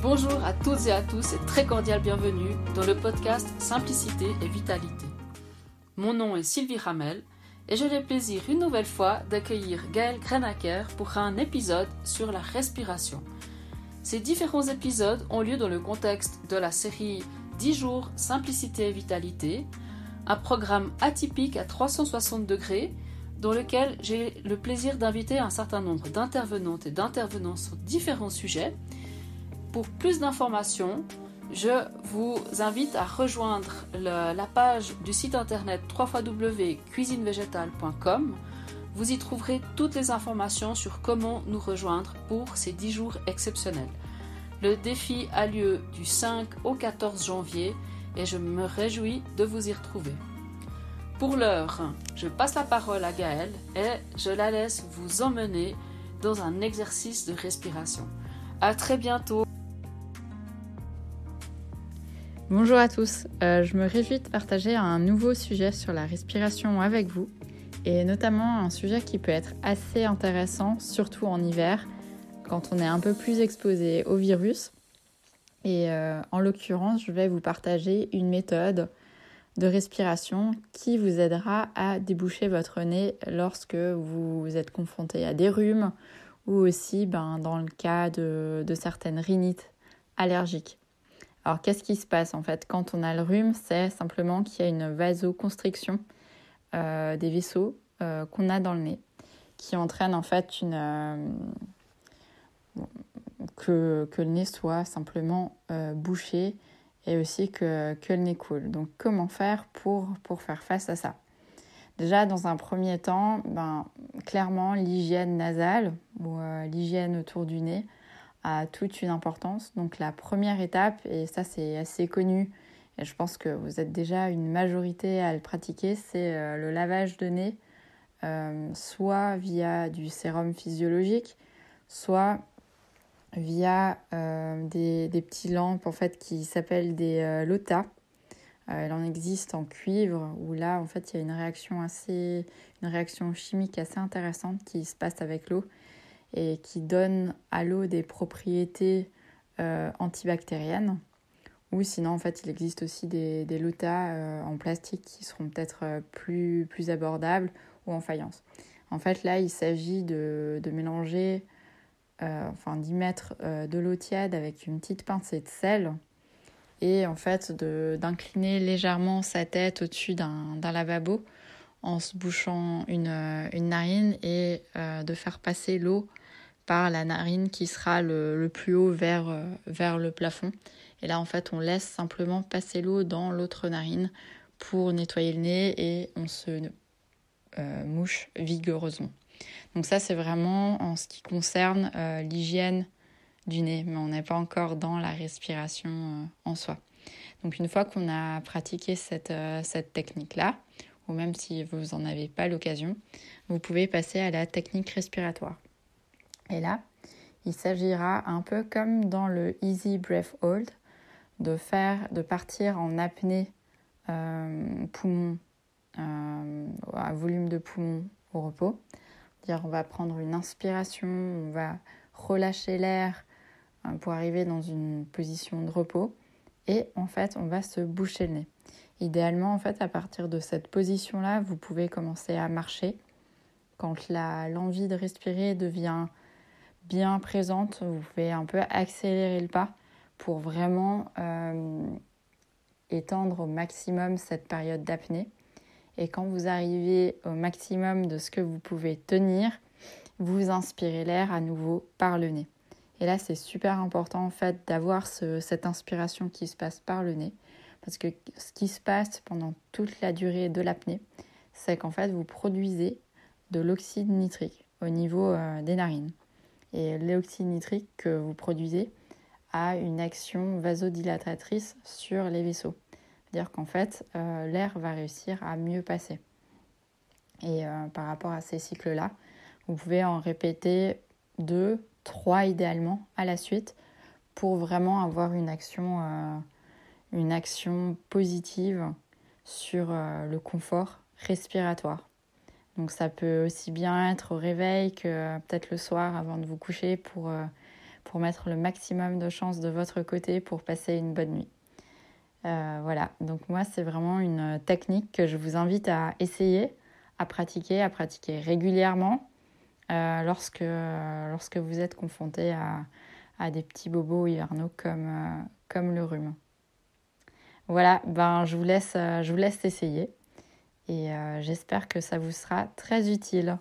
Bonjour à toutes et à tous et très cordial bienvenue dans le podcast Simplicité et Vitalité. Mon nom est Sylvie Ramel et j'ai le plaisir une nouvelle fois d'accueillir Gaël Grenaker pour un épisode sur la respiration. Ces différents épisodes ont lieu dans le contexte de la série 10 jours Simplicité et Vitalité, un programme atypique à 360 degrés dans lequel j'ai le plaisir d'inviter un certain nombre d'intervenantes et d'intervenants sur différents sujets pour plus d'informations, je vous invite à rejoindre la page du site internet www.cuisinevégétale.com. Vous y trouverez toutes les informations sur comment nous rejoindre pour ces 10 jours exceptionnels. Le défi a lieu du 5 au 14 janvier et je me réjouis de vous y retrouver. Pour l'heure, je passe la parole à Gaëlle et je la laisse vous emmener dans un exercice de respiration. À très bientôt. Bonjour à tous, euh, je me réjouis de partager un nouveau sujet sur la respiration avec vous et notamment un sujet qui peut être assez intéressant, surtout en hiver, quand on est un peu plus exposé au virus. Et euh, en l'occurrence, je vais vous partager une méthode de respiration qui vous aidera à déboucher votre nez lorsque vous êtes confronté à des rhumes ou aussi ben, dans le cas de, de certaines rhinites allergiques. Alors qu'est-ce qui se passe en fait? Quand on a le rhume C'est simplement qu'il y a une vasoconstriction euh, des vaisseaux euh, qu'on a dans le nez qui entraîne en fait une, euh, que, le nez soit simplement bouché et aussi que, le nez coule. Donc comment faire pour, pour faire face à ça? Déjà dans un premier temps, ben, clairement l'hygiène nasale ou l'hygiène autour du nez a toute une importance. Donc la première étape, et ça c'est assez connu, et je pense que vous êtes déjà une majorité à le pratiquer, c'est euh, le lavage de nez, euh, soit via du sérum physiologique, soit via euh, des, des petites lampes en fait qui s'appellent des LOTA. il en existe en cuivre où là en fait il y a une réaction assez une réaction chimique assez intéressante qui se passe avec l'eau et qui donne à l'eau des propriétés euh, antibactériennes. Ou sinon, en fait, il existe aussi des, des lotas euh, en plastique qui seront peut-être euh, plus, plus abordables ou en faïence. En fait, là, il s'agit de, de, mélanger, enfin d'y mettre de l'eau tiède avec une petite pincée de sel et en fait d'incliner légèrement sa tête au-dessus d'un lavabo en se bouchant une, une narine et de faire passer l'eau par la narine qui sera le, plus haut vers, euh, vers le plafond. Et là, en fait, on laisse simplement passer l'eau dans l'autre narine pour nettoyer le nez et on se euh, mouche vigoureusement. Donc ça, c'est vraiment en ce qui concerne euh, l'hygiène du nez, mais on n'est pas encore dans la respiration en soi. Donc une fois qu'on a pratiqué cette, cette technique-là, ou même si vous n'en avez pas l'occasion, vous pouvez passer à la technique respiratoire. Et là, il s'agira un peu comme dans le Easy Breath Hold de faire, de partir en apnée euh, poumon, euh, à volume de poumon au repos. Dire on va prendre une inspiration, on va relâcher l'air euh, pour arriver dans une position de repos et en fait on va se boucher le nez. Idéalement en fait à partir de cette position là vous pouvez commencer à marcher. Quand l'envie de respirer devient bien présente. Vous pouvez un peu accélérer le pas pour vraiment euh, étendre au maximum cette période d'apnée. Et quand vous arrivez au maximum de ce que vous pouvez tenir, vous inspirez l'air à nouveau par le nez. Et là, c'est super important en fait d'avoir cette inspiration qui se passe par le nez. Parce que ce qui se passe pendant toute la durée de l'apnée, c'est qu'en fait, vous produisez de l'oxyde nitrique au niveau euh, des narines. Et l'oxyde nitrique que vous produisez a une action vasodilatatrice sur les vaisseaux. C'est-à-dire qu'en fait, euh, l'air va réussir à mieux passer. Et euh, par rapport à ces cycles-là, vous pouvez en répéter deux, trois idéalement à la suite pour vraiment avoir une action, une action positive sur le confort respiratoire. Donc ça peut aussi bien être au réveil que euh, peut-être le soir avant de vous coucher pour, euh, pour mettre le maximum de chances de votre côté pour passer une bonne nuit. Euh, voilà, donc moi c'est vraiment une technique que je vous invite à essayer, à pratiquer, à pratiquer régulièrement euh, lorsque, lorsque vous êtes confronté à, à des petits bobos hivernaux comme, euh, comme le rhume. Voilà, ben, je, vous laisse, je vous laisse essayer et j'espère que ça vous sera très utile.